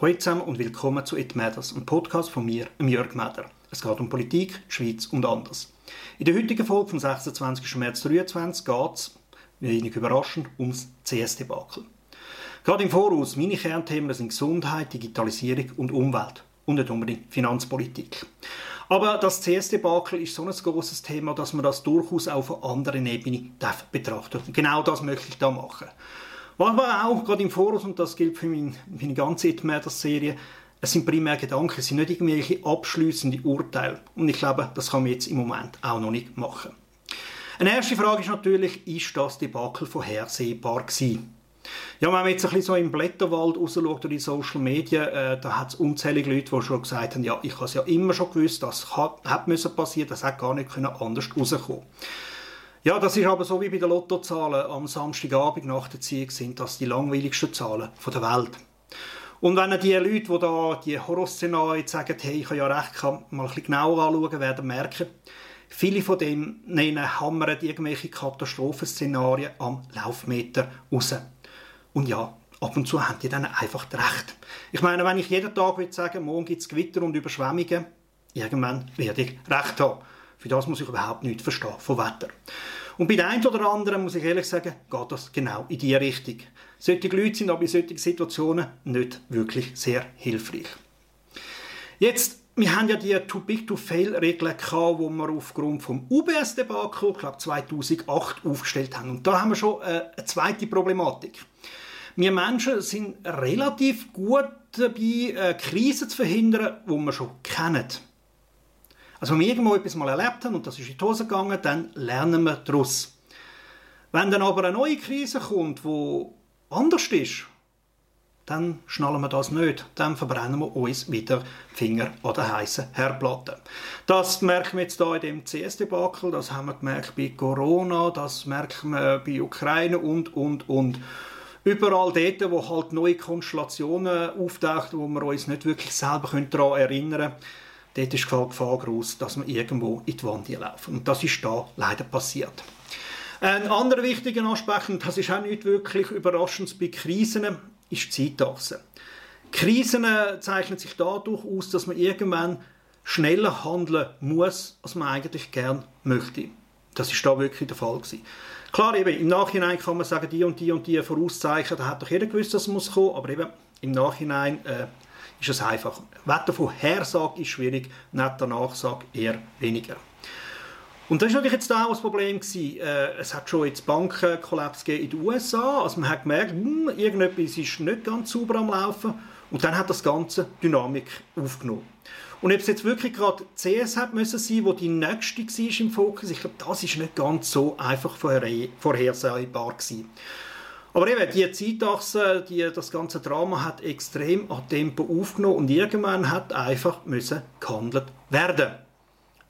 Hallo zusammen und willkommen zu It Matters, einem Podcast von mir, Jörg Meder. Es geht um Politik, Schweiz und anders. In der heutigen Folge vom 26. März 2023 geht es, wenig überraschend, ums CS-Debakel. Gerade im Voraus, meine Kernthemen sind Gesundheit, Digitalisierung und Umwelt und nicht unbedingt Finanzpolitik. Aber das CS-Debakel ist so ein großes Thema, dass man das durchaus auf einer anderen Ebene darf betrachten Und genau das möchte ich da machen. Was aber auch gerade im Voraus, und das gilt für mein, meine ganze It-Matters-Serie, es sind primär Gedanken, es sind nicht irgendwelche abschließende Urteile. Und ich glaube, das kann man jetzt im Moment auch noch nicht machen. Eine erste Frage ist natürlich, ist das Debakel vorhersehbar gewesen? Ja, wenn man jetzt ein bisschen so im Blätterwald rausschaut oder in Social Media, äh, da hat es unzählige Leute, die schon gesagt haben, ja, ich habe es ja immer schon gewusst, das hat, hat müssen das hat gar nicht können anders rauskommen. Ja, das ist aber so wie bei den Lottozahlen am Samstagabend nach der Ziehung sind das die langweiligsten Zahlen der Welt. Und wenn die Leute, die da die Horrorszenarien sagen, hey, ich habe ja recht, kann mal ein genauer anschauen, werden merken, viele von denen hammern irgendwelche Katastrophenszenarien am Laufmeter raus. Und ja, ab und zu haben die dann einfach recht. Ich meine, wenn ich jeden Tag würde sagen, morgen gibt es Gewitter und Überschwemmungen, irgendwann werde ich recht haben. Für das muss ich überhaupt nichts verstehen vom Wetter. Und bei den einen oder anderen, muss ich ehrlich sagen, geht das genau in diese Richtung. Solche Leute sind aber in solchen Situationen nicht wirklich sehr hilfreich. Jetzt, wir haben ja die Too Big to Fail Regeln gehabt, die wir aufgrund vom UBS-Debakel, ich glaube 2008, aufgestellt haben. Und da haben wir schon äh, eine zweite Problematik. Wir Menschen sind relativ gut dabei, äh, Krisen zu verhindern, die wir schon kennen. Also wenn wir irgendwo etwas mal erlebt haben und das ist in die Hose gegangen, dann lernen wir daraus. Wenn dann aber eine neue Krise kommt, die anders ist, dann schnallen wir das nicht. Dann verbrennen wir uns wieder die Finger an der heißen Herdplatte. Das merken wir jetzt hier in dem CS-Debakel, das haben wir gemerkt bei Corona, das merken wir bei Ukraine und, und, und. Überall dort, wo halt neue Konstellationen auftauchen, wo wir uns nicht wirklich selber daran erinnern können, dort ist die Gefahr groß, dass wir irgendwo in die Wand laufen. Und das ist da leider passiert. Ein anderer wichtiger Aspekt, und das ist auch nicht wirklich überraschend bei Krisen, ist die Zeitachse. Krisen zeichnen sich dadurch aus, dass man irgendwann schneller handeln muss, als man eigentlich gern möchte. Das ist da wirklich der Fall gewesen. Klar, eben, im Nachhinein kann man sagen, die und die und die Vorauszeichen, da hat doch jeder gewusst, dass es muss kommen, aber eben im Nachhinein äh, ist es einfach. Wettervorhersage ist schwierig, Nachsage eher weniger. Und das war natürlich jetzt auch das Problem. Gewesen. Äh, es hat schon jetzt Bankenkollaps in den USA. Also man hat gemerkt, hm, irgendetwas ist nicht ganz sauber am Laufen. Und dann hat das Ganze Dynamik aufgenommen. Und ob es jetzt wirklich gerade CS hat müssen sein, wo die nächste war im Fokus, ich glaube, das ist nicht ganz so einfach vorhersehbar gewesen. Aber eben, die Zeitachse, die, das ganze Drama hat extrem an Tempo aufgenommen und irgendwann hat einfach müssen gehandelt werden.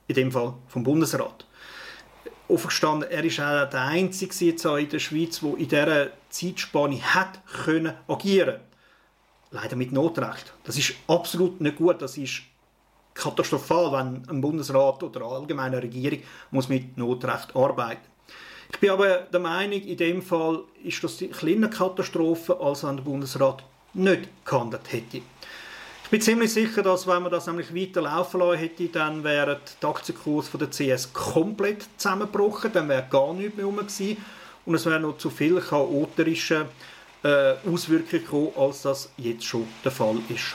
In dem Fall vom Bundesrat. Aufgestanden, er ist auch der Einzige jetzt in der Schweiz, der in dieser Zeitspanne hat können agieren Leider mit Notrecht. Das ist absolut nicht gut. Das ist katastrophal, wenn ein Bundesrat oder eine allgemeine Regierung muss mit Notrecht arbeiten ich bin aber der Meinung, in dem Fall ist das eine kleine Katastrophe, als wenn der Bundesrat nicht gehandelt hätte. Ich bin ziemlich sicher, dass wenn man das nämlich weiter laufen lassen hätte, dann wäre der Aktienkurs von der CS komplett zusammengebrochen, dann wäre gar nichts mehr rum gewesen und es wäre noch zu viel chaotische äh, Auswirkungen gekommen, als das jetzt schon der Fall ist.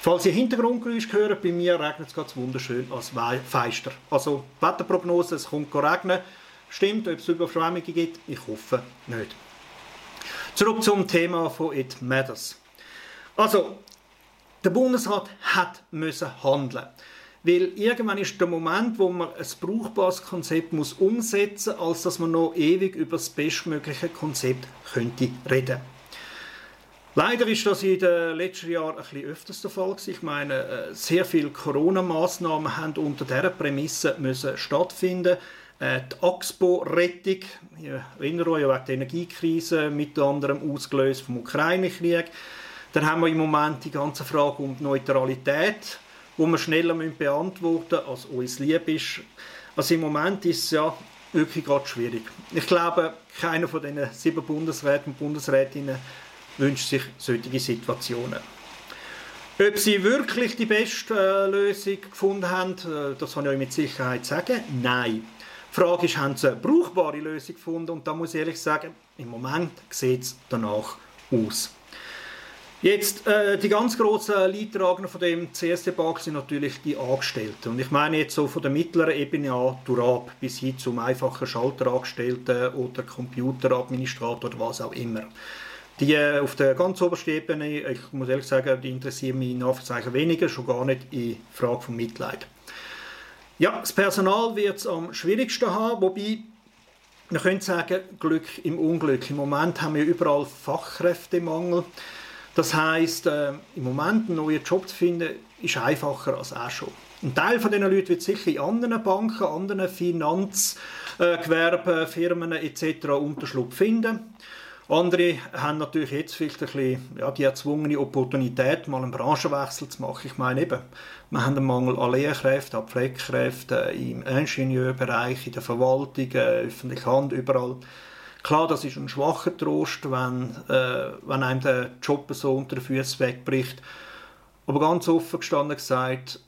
Falls ihr Hintergrundgeräusche hört, bei mir regnet es ganz wunderschön als Feister. Also Wetterprognose, es kommt regnen. Stimmt, ob es Überschwemmungen gibt? Ich hoffe nicht. Zurück zum Thema von It Matters. Also, der Bundesrat hat müssen handeln. Weil irgendwann ist der Moment, wo man ein brauchbares Konzept muss umsetzen muss, als dass man noch ewig über das bestmögliche Konzept könnte reden Leider ist das in den letzten Jahren ein bisschen öfters der Fall Ich meine, äh, sehr viele Corona-Massnahmen haben unter dieser Prämisse müssen stattfinden die Axpo-Rettung, ich erinnere euch wegen der Energiekrise, mit anderem ausgelöst vom Ukraine-Krieg. Dann haben wir im Moment die ganze Frage um die Neutralität, wo wir schneller beantworten müssen, als uns lieb ist. Also im Moment ist es ja wirklich gerade schwierig. Ich glaube, keiner von den sieben Bundesräten und Bundesrätinnen wünscht sich solche Situationen. Ob sie wirklich die beste äh, Lösung gefunden haben, äh, das kann ich mit Sicherheit sagen. Nein. Die Frage ist, haben sie eine brauchbare Lösung gefunden? Und da muss ich ehrlich sagen, im Moment sieht es danach aus. Jetzt, äh, die ganz grossen Leidtragenden von dem CS-Debakel sind natürlich die Angestellten. Und ich meine jetzt so von der mittleren Ebene an durch bis hin zum einfachen Schalterangestellten oder Computeradministrator oder was auch immer. Die äh, auf der ganz obersten Ebene, ich muss ehrlich sagen, die interessieren mich in Anführungszeichen weniger, schon gar nicht in Frage von Mitleid. Ja, das Personal wird es am schwierigsten haben, wobei man könnte sagen, Glück im Unglück. Im Moment haben wir überall Fachkräftemangel. Das heißt, äh, im Moment einen neuen Job zu finden, ist einfacher als auch schon. Ein Teil von diesen Leuten wird sicher in anderen Banken, anderen Finanzgewerben, Firmen etc. Unterschlupf finden. Andere haben natürlich jetzt vielleicht ein bisschen, ja, die erzwungene Opportunität, mal einen Branchenwechsel zu machen. Ich meine eben, wir haben einen Mangel an Lehrkräften, an Pflegekräften im Ingenieurbereich, in der Verwaltung, äh, öffentliche Hand, überall. Klar, das ist ein schwacher Trost, wenn, äh, wenn einem der Job so unter den Füßen wegbricht. Aber ganz offen gestanden gesagt,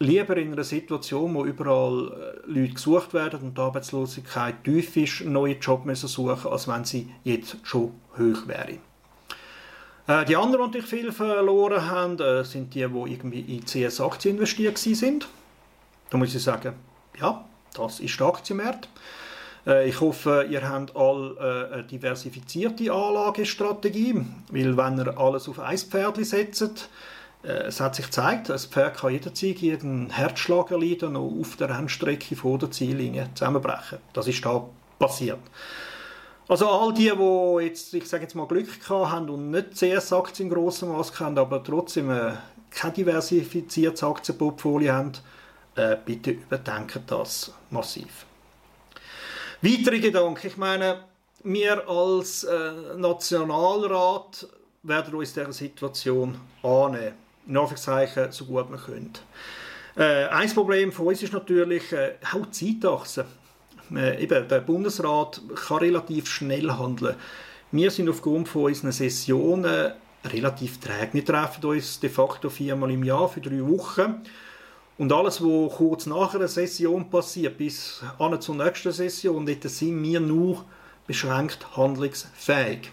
lieber in einer Situation, wo überall äh, Leute gesucht werden und die Arbeitslosigkeit tief ist, einen neuen Job müssen suchen, als wenn sie jetzt schon hoch wäre. Äh, die anderen, die viel verloren haben, äh, sind die, die irgendwie in CS-Aktien investiert sind. Da muss ich sagen, ja, das ist der Aktienmarkt. Ich hoffe, ihr habt alle eine diversifizierte Anlagestrategie, weil wenn ihr alles auf ein Pferd setzt, es hat sich gezeigt, ein Pferd kann jederzeit jeden Herzschlag erleiden und auf der Rennstrecke vor der Ziellinie zusammenbrechen. Das ist da passiert. Also all die, die jetzt, ich sage jetzt mal Glück haben und nicht CS-Aktien in grossem Maß kennen, aber trotzdem äh, kein diversifiziertes Aktienportfolio haben, äh, bitte überdenken das massiv. Weitere Gedanken. Ich meine, wir als äh, Nationalrat werden uns dieser Situation annehmen. In Anführungszeichen, so gut wir können. Äh, ein Problem von uns ist natürlich äh, auch die Zeitachse. Äh, eben, der Bundesrat kann relativ schnell handeln. Wir sind aufgrund von unseren Sessionen relativ träge. Wir treffen uns de facto viermal im Jahr für drei Wochen. Und alles, was kurz nach einer Session passiert, bis an zur nächsten Session, dort sind wir nur beschränkt handlungsfähig.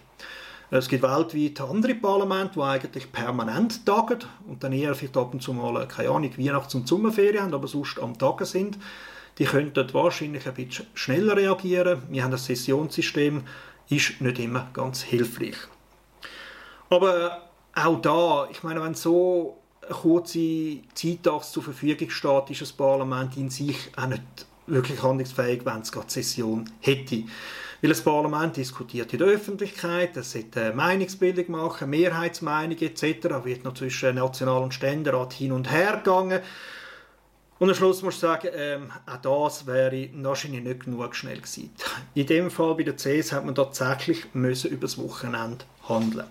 Es gibt weltweit andere Parlamente, die eigentlich permanent tagen und dann eher vielleicht ab und zu mal, keine Ahnung, Weihnachts- und Sommerferien haben, aber sonst am Tagen sind. Die könnten wahrscheinlich ein bisschen schneller reagieren. Wir haben das Sessionssystem, ist nicht immer ganz hilfreich. Aber auch da, ich meine, wenn so eine kurze Zeitachse zur Verfügung steht, ist das Parlament in sich auch nicht wirklich handlungsfähig, wenn es gerade Session hätte. Weil das Parlament diskutiert in der Öffentlichkeit, es sollte Meinungsbildung machen, Mehrheitsmeinung etc. wird noch zwischen National- und Ständerat hin und her gegangen. Und am Schluss muss ich sagen, ähm, auch das wäre wahrscheinlich nicht genug schnell gewesen. In dem Fall bei der CS hat man tatsächlich müssen über das Wochenende handeln.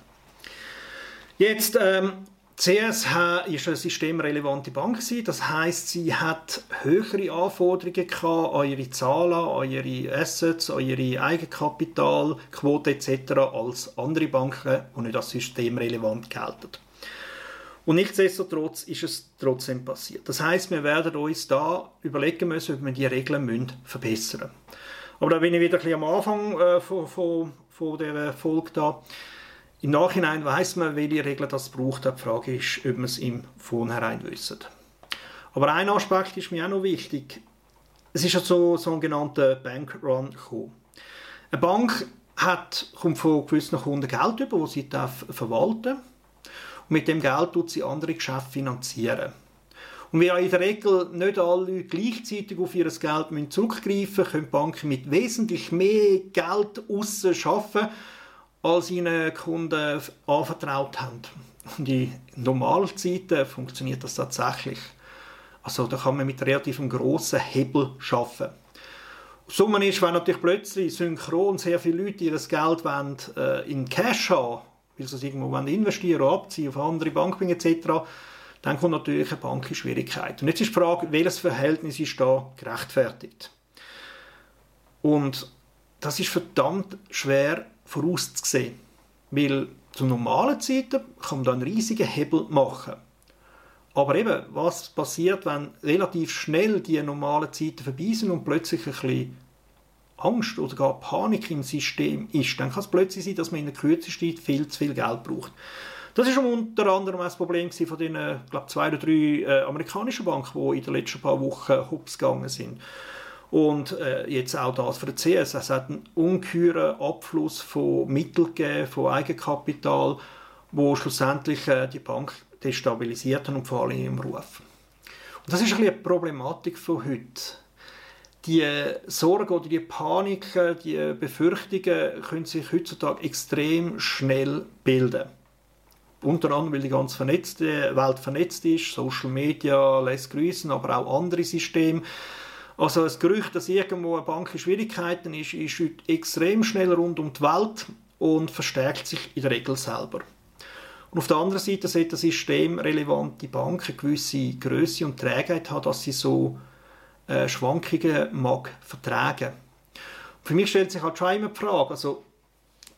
Jetzt ähm, CSH ist eine systemrelevante Bank das heißt, sie hat höhere Anforderungen an ihre Zahlen, an ihre Assets, an ihre Eigenkapitalquote etc. als andere Banken, die nicht als systemrelevant gelten. Und nichtsdestotrotz ist es trotzdem passiert. Das heißt, wir werden uns da überlegen müssen, ob wir die Regeln müssen verbessern. Aber da bin ich wieder ein bisschen am Anfang äh, von, von, von der Folge da. Im Nachhinein weiß man, welche Regeln das braucht. Die Frage ist, ob man es im Vornherein wissen. Aber ein Aspekt ist mir auch noch wichtig. Es ist ja so sogenannter Bankrun gekommen. Eine Bank hat, kommt von gewissen Kunden Geld über, das sie darf verwalten. Und mit dem Geld tut sie andere Geschäfte finanzieren. Und wir in der Regel nicht alle gleichzeitig auf ihr Geld zurückgreifen müssen, können Banken mit wesentlich mehr Geld aussen arbeiten als ihnen Kunden anvertraut haben. Und in normalen Zeiten funktioniert das tatsächlich. Also da kann man mit relativ grossen Hebel arbeiten. Summe ist, wenn natürlich plötzlich synchron sehr viele Leute ihr Geld wollen, äh, in Cash haben, weil sie es irgendwo investieren oder abziehen auf andere Banken etc., dann kommt natürlich eine Bank in Schwierigkeiten. Und jetzt ist die Frage, welches Verhältnis ist da gerechtfertigt? Und das ist verdammt schwer vorauszusehen. Weil zu normalen Zeiten kann man da einen riesigen Hebel machen. Aber eben, was passiert, wenn relativ schnell die normalen Zeiten vorbei sind und plötzlich ein bisschen Angst oder gar Panik im System ist, dann kann es plötzlich sein, dass man in der kürzesten Zeit viel zu viel Geld braucht. Das ist unter anderem das Problem von den glaub, zwei oder drei äh, amerikanischen Banken, die in den letzten paar Wochen hops gegangen sind. Und äh, jetzt auch das für den CS. Es hat einen ungeheuren Abfluss von Mitteln gegeben, von Eigenkapital, wo schlussendlich äh, die Bank destabilisiert und vor allem im Ruf. Und das ist ein bisschen eine Problematik von heute. Die Sorgen oder die Panik, die Befürchtungen können sich heutzutage extrem schnell bilden. Unter anderem, weil die ganze vernetzte Welt vernetzt ist, Social Media lässt grüßen, aber auch andere Systeme. Also das Gerücht, dass irgendwo eine Bank in Schwierigkeiten ist, ist heute extrem schnell rund um die Welt und verstärkt sich in der Regel selber. Und auf der anderen Seite sollte systemrelevante Banken gewisse Größe und Trägheit haben, dass sie so äh, Schwankungen mag vertragen. Für mich stellt sich halt schon immer die Frage, also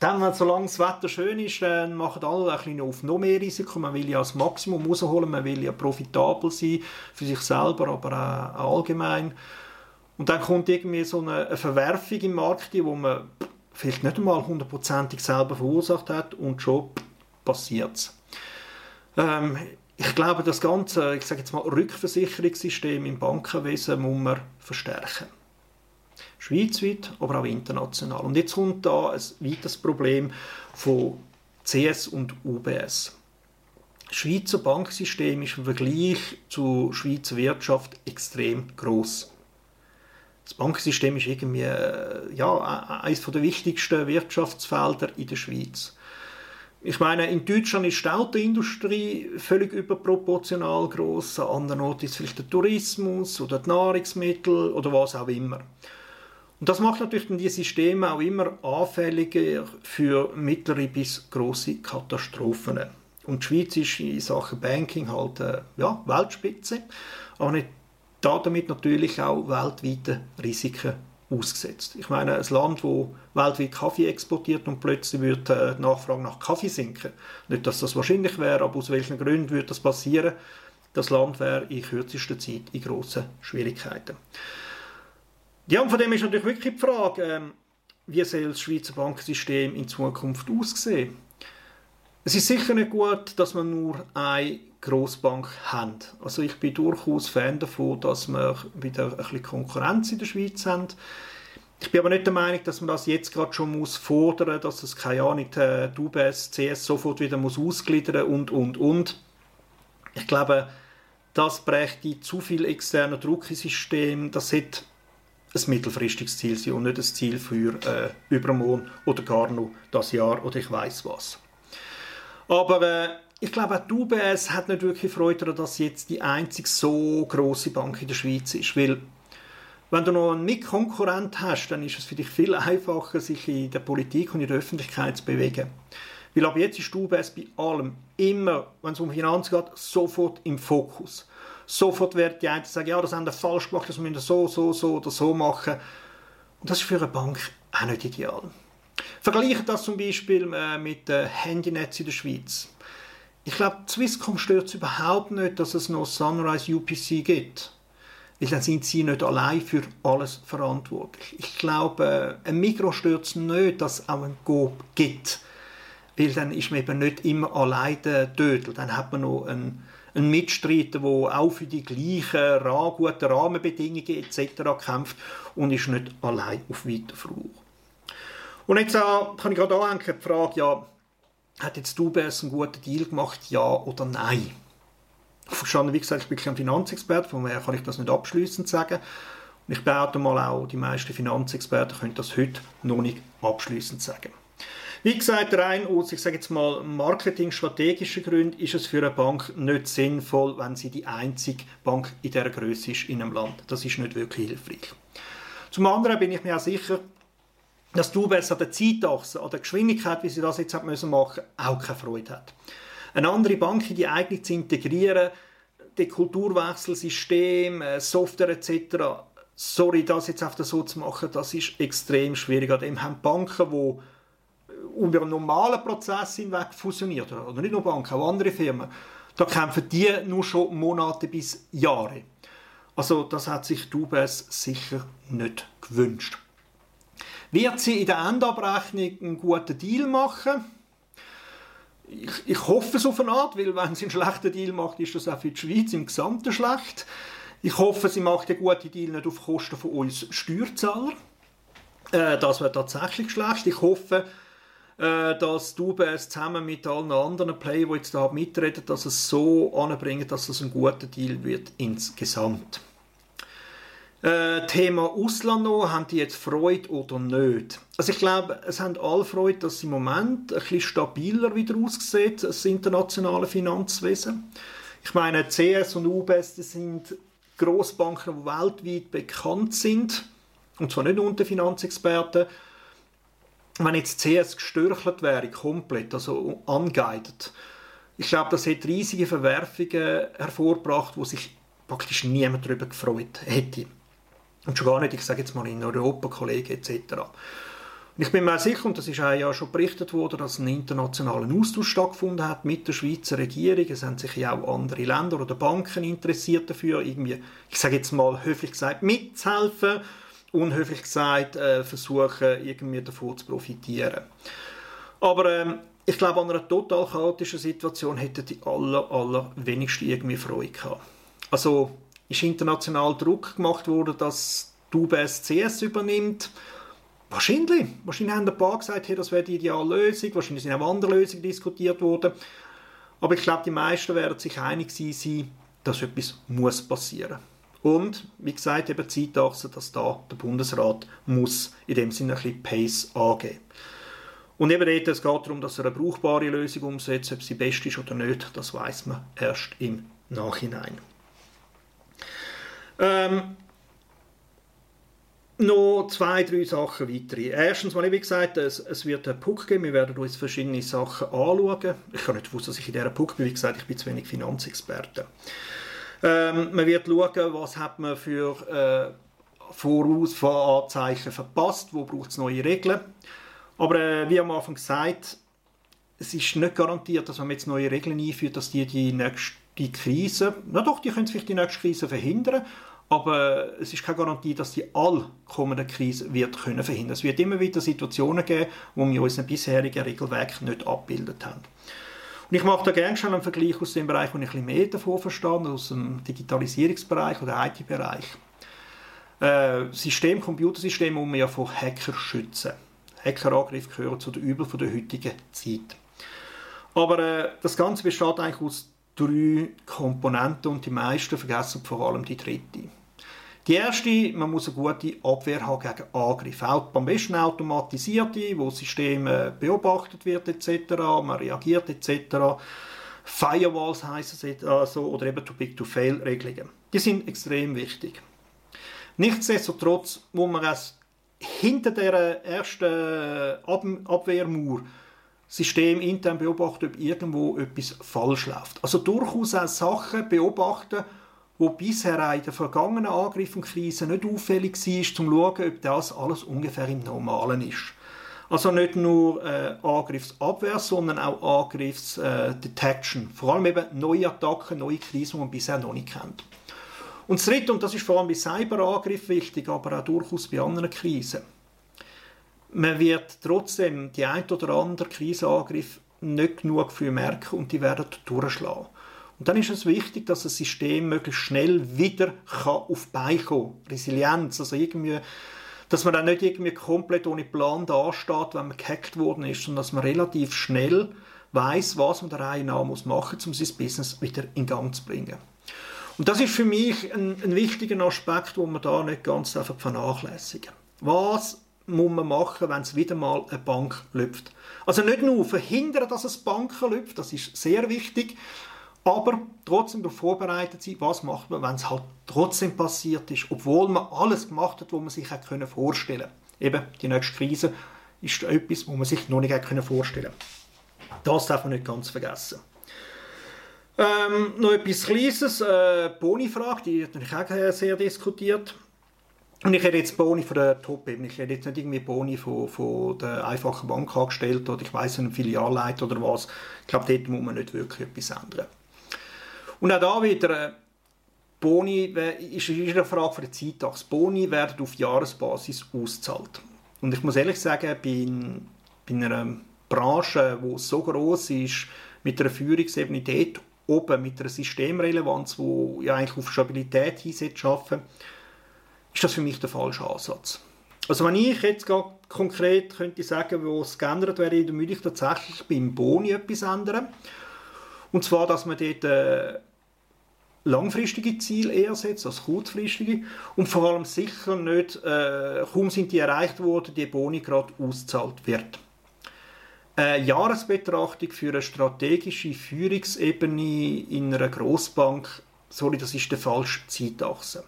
dann, solange das Wetter schön ist, dann machen alle ein bisschen auf noch mehr Risiko. Man will ja das Maximum rausholen, man will ja profitabel sein für sich selber, aber auch allgemein. Und dann kommt irgendwie so eine, eine Verwerfung im Markt, wo man vielleicht nicht einmal hundertprozentig selber verursacht hat und schon passiert es. Ähm, ich glaube, das ganze, ich sage jetzt mal, Rückversicherungssystem im Bankenwesen muss man verstärken. Schweizweit, aber auch international. Und jetzt kommt da ein weiteres Problem von CS und UBS. Das Schweizer Banksystem ist im Vergleich zur Schweizer Wirtschaft extrem groß. Das Bankensystem ist irgendwie äh, ja, eines der wichtigsten Wirtschaftsfelder in der Schweiz. Ich meine, in Deutschland ist die Autoindustrie völlig überproportional groß, an anderen Orten ist vielleicht der Tourismus oder die Nahrungsmittel oder was auch immer. Und das macht natürlich die Systeme auch immer anfälliger für mittlere bis große Katastrophen. Und die Schweiz ist in Sachen Banking halt äh, ja, Weltspitze, aber nicht damit natürlich auch weltweite Risiken ausgesetzt. Ich meine, ein Land, wo weltweit Kaffee exportiert und plötzlich wird äh, die Nachfrage nach Kaffee sinken. Nicht, dass das wahrscheinlich wäre, aber aus welchen Gründen würde das passieren? Das Land wäre in kürzester Zeit in grossen Schwierigkeiten. Ja, und von dem ist natürlich wirklich die Frage, ähm, wie soll das Schweizer Bankensystem in Zukunft aussehen? Es ist sicher nicht gut, dass man nur eine Grossbank haben. Also ich bin durchaus Fan davon, dass wir wieder ein bisschen Konkurrenz in der Schweiz haben. Ich bin aber nicht der Meinung, dass man das jetzt gerade schon muss fordern, dass es keine Ahnung, die UBS, CS sofort wieder muss ausgliedern und und und. Ich glaube, das brächte zu viel externer Druck ins System. Das sollte ein mittelfristiges Ziel sein und nicht ein Ziel für äh, übermorgen oder gar noch das Jahr oder ich weiß was. Aber äh, ich glaube, auch die UBS hat nicht wirklich Freude daran, dass jetzt die einzige so große Bank in der Schweiz ist. Weil, wenn du noch einen Mitkonkurrent hast, dann ist es für dich viel einfacher, sich in der Politik und in der Öffentlichkeit zu bewegen. Weil ab jetzt ist die UBS bei allem immer, wenn es um Finanzen geht, sofort im Fokus. Sofort werden die einen sagen, ja, das haben wir falsch gemacht, das müssen wir so, so, so oder so machen. Und das ist für eine Bank auch nicht ideal. Vergleiche das zum Beispiel äh, mit dem Handynetz in der Schweiz. Ich glaube, Swisscom stört es überhaupt nicht, dass es noch Sunrise UPC gibt. Weil dann sind sie nicht allein für alles verantwortlich. Ich glaube, ein Mikro stört es nicht, dass es auch ein Go gibt. Weil dann ist man eben nicht immer allein der Dödel. Dann hat man noch einen, einen Mitstreiter, der auch für die gleichen guten Rahmenbedingungen etc. kämpft und ist nicht allein auf weiter Flur. Und jetzt äh, kann ich gerade anhängen, die Frage, ja, hat jetzt UBS einen guten Deal gemacht, ja oder nein? Verstanden, wie gesagt, ich bin kein Finanzexperte, von daher kann ich das nicht abschließend sagen. Und ich behaupte mal auch, die meisten Finanzexperten können das heute noch nicht abschließend sagen. Wie gesagt, rein aus, ich sage jetzt mal, marketingstrategischen Gründen ist es für eine Bank nicht sinnvoll, wenn sie die einzige Bank in dieser Größe ist in einem Land. Das ist nicht wirklich hilfreich. Zum anderen bin ich mir auch sicher, dass die UBS an der Zeitachse, an der Geschwindigkeit, wie sie das jetzt müssen machen, auch keine Freude hat. Eine andere Bank in die eigene zu integrieren, die Kulturwechselsystem, äh, Software etc., sorry, das jetzt einfach so zu machen, das ist extrem schwierig. An dem haben Banken, die über einen normalen Prozess hinweg fusioniert, oder nicht nur Banken, auch andere Firmen, da kämpfen die nur schon Monate bis Jahre. Also das hat sich die UBS sicher nicht gewünscht. Wird sie in der Endabrechnung einen guten Deal machen? Ich, ich hoffe es auf Art, weil wenn sie einen schlechten Deal macht, ist das auch für die Schweiz im Gesamten schlecht. Ich hoffe, sie macht einen guten Deal nicht auf Kosten von uns Steuerzahler. Äh, das wäre tatsächlich schlecht. Ich hoffe, äh, dass die UBS zusammen mit allen anderen Playern, die jetzt da mitreden, dass es so anbringen, dass es ein guter Deal wird insgesamt. Äh, Thema Ausland noch, haben die jetzt Freude oder nicht? Also ich glaube, es haben alle Freude, dass es im Moment ein bisschen stabiler wieder aussieht, das internationale Finanzwesen. Ich meine, CS und UBS, das sind Grossbanken, die weltweit bekannt sind, und zwar nicht unter Finanzexperten. Wenn jetzt CS gestörchelt wäre, komplett, also unguided, ich glaube, das hätte riesige Verwerfungen hervorgebracht, wo sich praktisch niemand darüber gefreut hätte. Und schon gar nicht, ich sage jetzt mal in Europa, Kollegen etc. Und ich bin mir sicher, und das ist auch ja schon berichtet worden, dass ein internationaler Austausch stattgefunden hat mit der Schweizer Regierung. Es haben sich ja auch andere Länder oder Banken interessiert dafür, irgendwie, ich sage jetzt mal höflich gesagt, mitzuhelfen, unhöflich gesagt, äh, versuchen, irgendwie davon zu profitieren. Aber ähm, ich glaube, an einer total chaotischen Situation hätten die aller, aller wenigsten irgendwie Freude gehabt. Also ist international Druck gemacht worden, dass die UBS CS übernimmt. Wahrscheinlich. Wahrscheinlich haben ein paar gesagt, hey, das wäre die ideale Lösung. Wahrscheinlich sind auch andere Lösungen diskutiert worden. Aber ich glaube, die meisten werden sich einig sein, dass etwas muss passieren Und, wie gesagt, eben Zeitachse, dass da der Bundesrat muss in dem Sinne ein bisschen Pace angeben. Und eben dort, es geht darum, dass er eine brauchbare Lösung umsetzt. Ob sie best ist oder nicht, das weiß man erst im Nachhinein. Ähm, noch zwei, drei Sachen weitere. Erstens wie gesagt, es, es wird einen Puck geben. Wir werden uns verschiedene Sachen anschauen. Ich kann nicht wissen, dass ich in dieser Puck bin. Wie gesagt, ich bin zu wenig Finanzexperte. Ähm, man wird schauen, was hat man für äh, Vorausfahranzeichen verpasst, wo braucht es neue Regeln. Aber äh, wie am Anfang gesagt, es ist nicht garantiert, dass wenn man jetzt neue Regeln einführt, dass die die nächste Krise, na doch, die können vielleicht die nächste Krise verhindern, aber es ist keine Garantie, dass die all kommende Krise wird können verhindern. Es wird immer wieder Situationen geben, wo wir unseren bisherigen Regelwerk nicht abgebildet haben. Und ich mache da gerne schon einen Vergleich aus dem Bereich, wo ich ein mehr davon verstehe, aus dem Digitalisierungsbereich oder IT-Bereich. Äh, System, Computersystem muss man ja vor Hacker schützen. Hackerangriffe gehören zu den Übel der heutigen Zeit. Aber äh, das Ganze besteht eigentlich aus drei Komponenten und die meisten vergessen vor allem die dritte. Die erste, man muss eine gute Abwehr haben gegen Angriffe. Auch am besten automatisierte, wo das System äh, beobachtet wird etc., man reagiert etc. Firewalls heißen es also, oder eben Too-Big-to-Fail-Regelungen. Die sind extrem wichtig. Nichtsdestotrotz muss man es hinter der ersten Ab Abwehrmauer System intern beobachten, ob irgendwo etwas falsch läuft. Also durchaus auch Sachen beobachten, wo bisher in den vergangenen Angriffen und Krisen nicht auffällig war, um zu schauen, ob das alles ungefähr im Normalen ist. Also nicht nur äh, Angriffsabwehr, sondern auch Angriffsdetection. Äh, Vor allem eben neue Attacken, neue Krisen, die man bisher noch nicht kennt. Und das Dritte, und das ist vor allem bei Cyberangriffen wichtig, aber auch durchaus bei anderen Krisen, man wird trotzdem die ein oder andere Krisenangriff nicht genug für merken und die werden durchschlagen. Und dann ist es wichtig, dass das System möglichst schnell wieder kann auf Beine kommen Resilienz, also irgendwie, dass man dann nicht irgendwie komplett ohne Plan dasteht, wenn man gehackt worden ist, sondern dass man relativ schnell weiß, was man der Reihe nach muss machen, um sein Business wieder in Gang zu bringen. Und das ist für mich ein, ein wichtiger Aspekt, wo man da nicht ganz einfach vernachlässigen. Was muss man machen, wenn es wieder mal eine Bank läuft. Also nicht nur verhindern, dass es Banken läuft, das ist sehr wichtig, aber trotzdem darauf vorbereitet sein, was macht man, wenn es halt trotzdem passiert ist, obwohl man alles gemacht hat, was man sich hätte vorstellen können. Eben, die nächste Krise ist etwas, was man sich noch nicht hätte vorstellen können. Das darf man nicht ganz vergessen. Ähm, noch etwas Kleines, äh, Boni-Frage, die wird natürlich auch sehr diskutiert. Und ich hätte jetzt Boni von der Top-Ebene, ich hätte jetzt nicht irgendwie Boni von, von der einfachen Bankangestellten oder ich weiß einen Filialleiter oder was. Ich glaube, dort muss man nicht wirklich etwas ändern. Und auch da wieder, äh, Boni ist, eine Frage von der Zeitachse. Boni werden auf Jahresbasis ausgezahlt. Und ich muss ehrlich sagen, bei, bei einer Branche, die so groß ist, mit einer Führungsebene dort oben, mit einer Systemrelevanz, die ja eigentlich auf Stabilität hinsetzt, arbeiten, ist das für mich der falsche Ansatz. Also wenn ich jetzt konkret könnte sagen, wo es geändert wäre, dann würde ich tatsächlich beim Boni etwas ändern. Und zwar, dass man dort äh, langfristige Ziele eher setzt als kurzfristige und vor allem sicher nicht, äh, kaum sind die erreicht worden, die Boni gerade ausgezahlt wird. Eine Jahresbetrachtung für eine strategische Führungsebene in einer Großbank, sorry, das ist der falsche Zeitachse.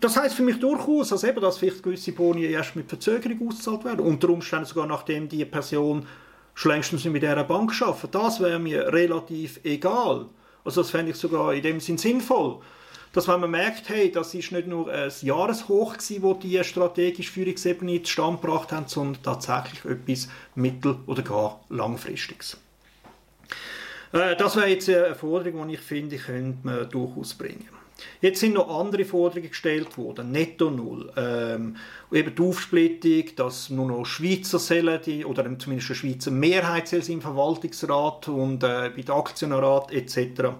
Das heißt für mich durchaus, dass, eben, dass vielleicht gewisse Boni erst mit Verzögerung ausgezahlt werden. Unter Umständen sogar nachdem die Person schon längstens mit dieser Bank arbeitet. Das wäre mir relativ egal. Also das fände ich sogar in dem Sinn sinnvoll. Dass wenn man merkt, hey, das ist nicht nur ein Jahreshoch gewesen, wo die strategische Führungsebene zustande gebracht haben, sondern tatsächlich etwas mittel- oder gar langfristiges. Äh, das wäre jetzt eine Forderung, die ich finde, könnte man durchaus bringen. Jetzt sind noch andere Forderungen gestellt worden. Netto Null. Ähm, eben die Aufsplittung, dass nur noch Schweizer sollen, die, oder zumindest eine Schweizer Mehrheit im Verwaltungsrat und äh, bei der Aktionärat etc.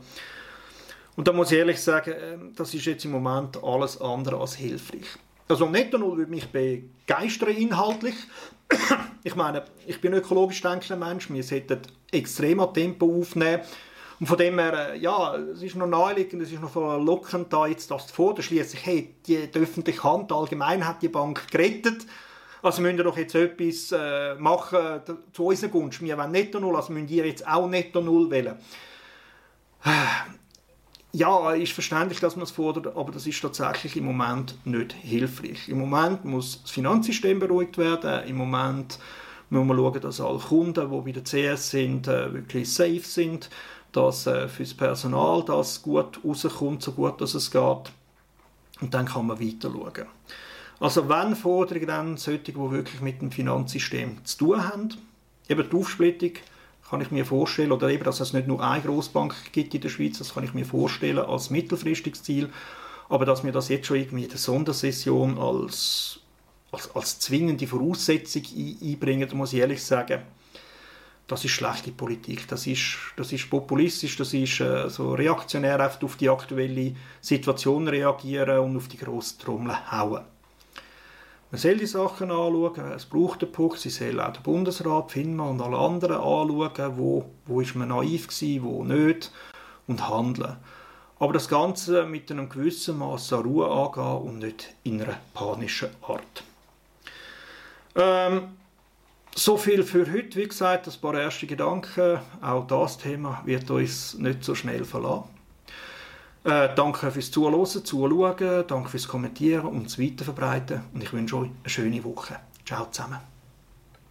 Und da muss ich ehrlich sagen, äh, das ist jetzt im Moment alles andere als hilfreich. Also Netto Null würde mich begeistern inhaltlich. ich meine, ich bin ein ökologisch denkender Mensch, wir sollten extrem an Tempo aufnehmen und von dem her, äh, ja, es ist noch naheliegend, es ist noch verlockend, da jetzt das zu fordern. Schliesslich, hey, die, die öffentliche Hand allgemein hat die Bank gerettet. Also müssen wir doch jetzt etwas äh, machen zu unserer Gunst. Wir wollen netto null, also müssen wir jetzt auch netto null wählen. Ja, ist verständlich, dass man es fordert, aber das ist tatsächlich im Moment nicht hilfreich. Im Moment muss das Finanzsystem beruhigt werden. Im Moment müssen wir schauen, dass alle Kunden, die bei der CS sind, äh, wirklich safe sind dass äh, für das Personal das gut rauskommt, so gut dass es geht. Und dann kann man weiter schauen. Also wenn Forderungen dann solche, die wirklich mit dem Finanzsystem zu tun haben, eben die Aufsplittung, kann ich mir vorstellen, oder eben, dass es nicht nur eine Großbank gibt in der Schweiz, das kann ich mir vorstellen als mittelfristiges Ziel, aber dass wir das jetzt schon irgendwie in der Sondersession als, als, als zwingende Voraussetzung einbringen, muss ich ehrlich sagen, das ist schlechte Politik, das ist, das ist populistisch, das ist äh, so reaktionär auf die aktuelle Situation reagieren und auf die grossen Trommel hauen. Man soll die Sachen anschauen, es braucht einen Punkt, sie soll auch der Bundesrat, FINMA und alle anderen anschauen, wo, wo ist man naiv gewesen, wo nicht und handeln. Aber das Ganze mit einem gewissen Maß an Ruhe angehen und nicht in einer panischen Art. Ähm, so viel für heute. Wie gesagt, ein paar erste Gedanken. Auch das Thema wird uns nicht so schnell verlassen. Äh, danke fürs Zuhören, Zuschauen, danke fürs Kommentieren und das Weiterverbreiten. Und ich wünsche euch eine schöne Woche. Ciao zusammen.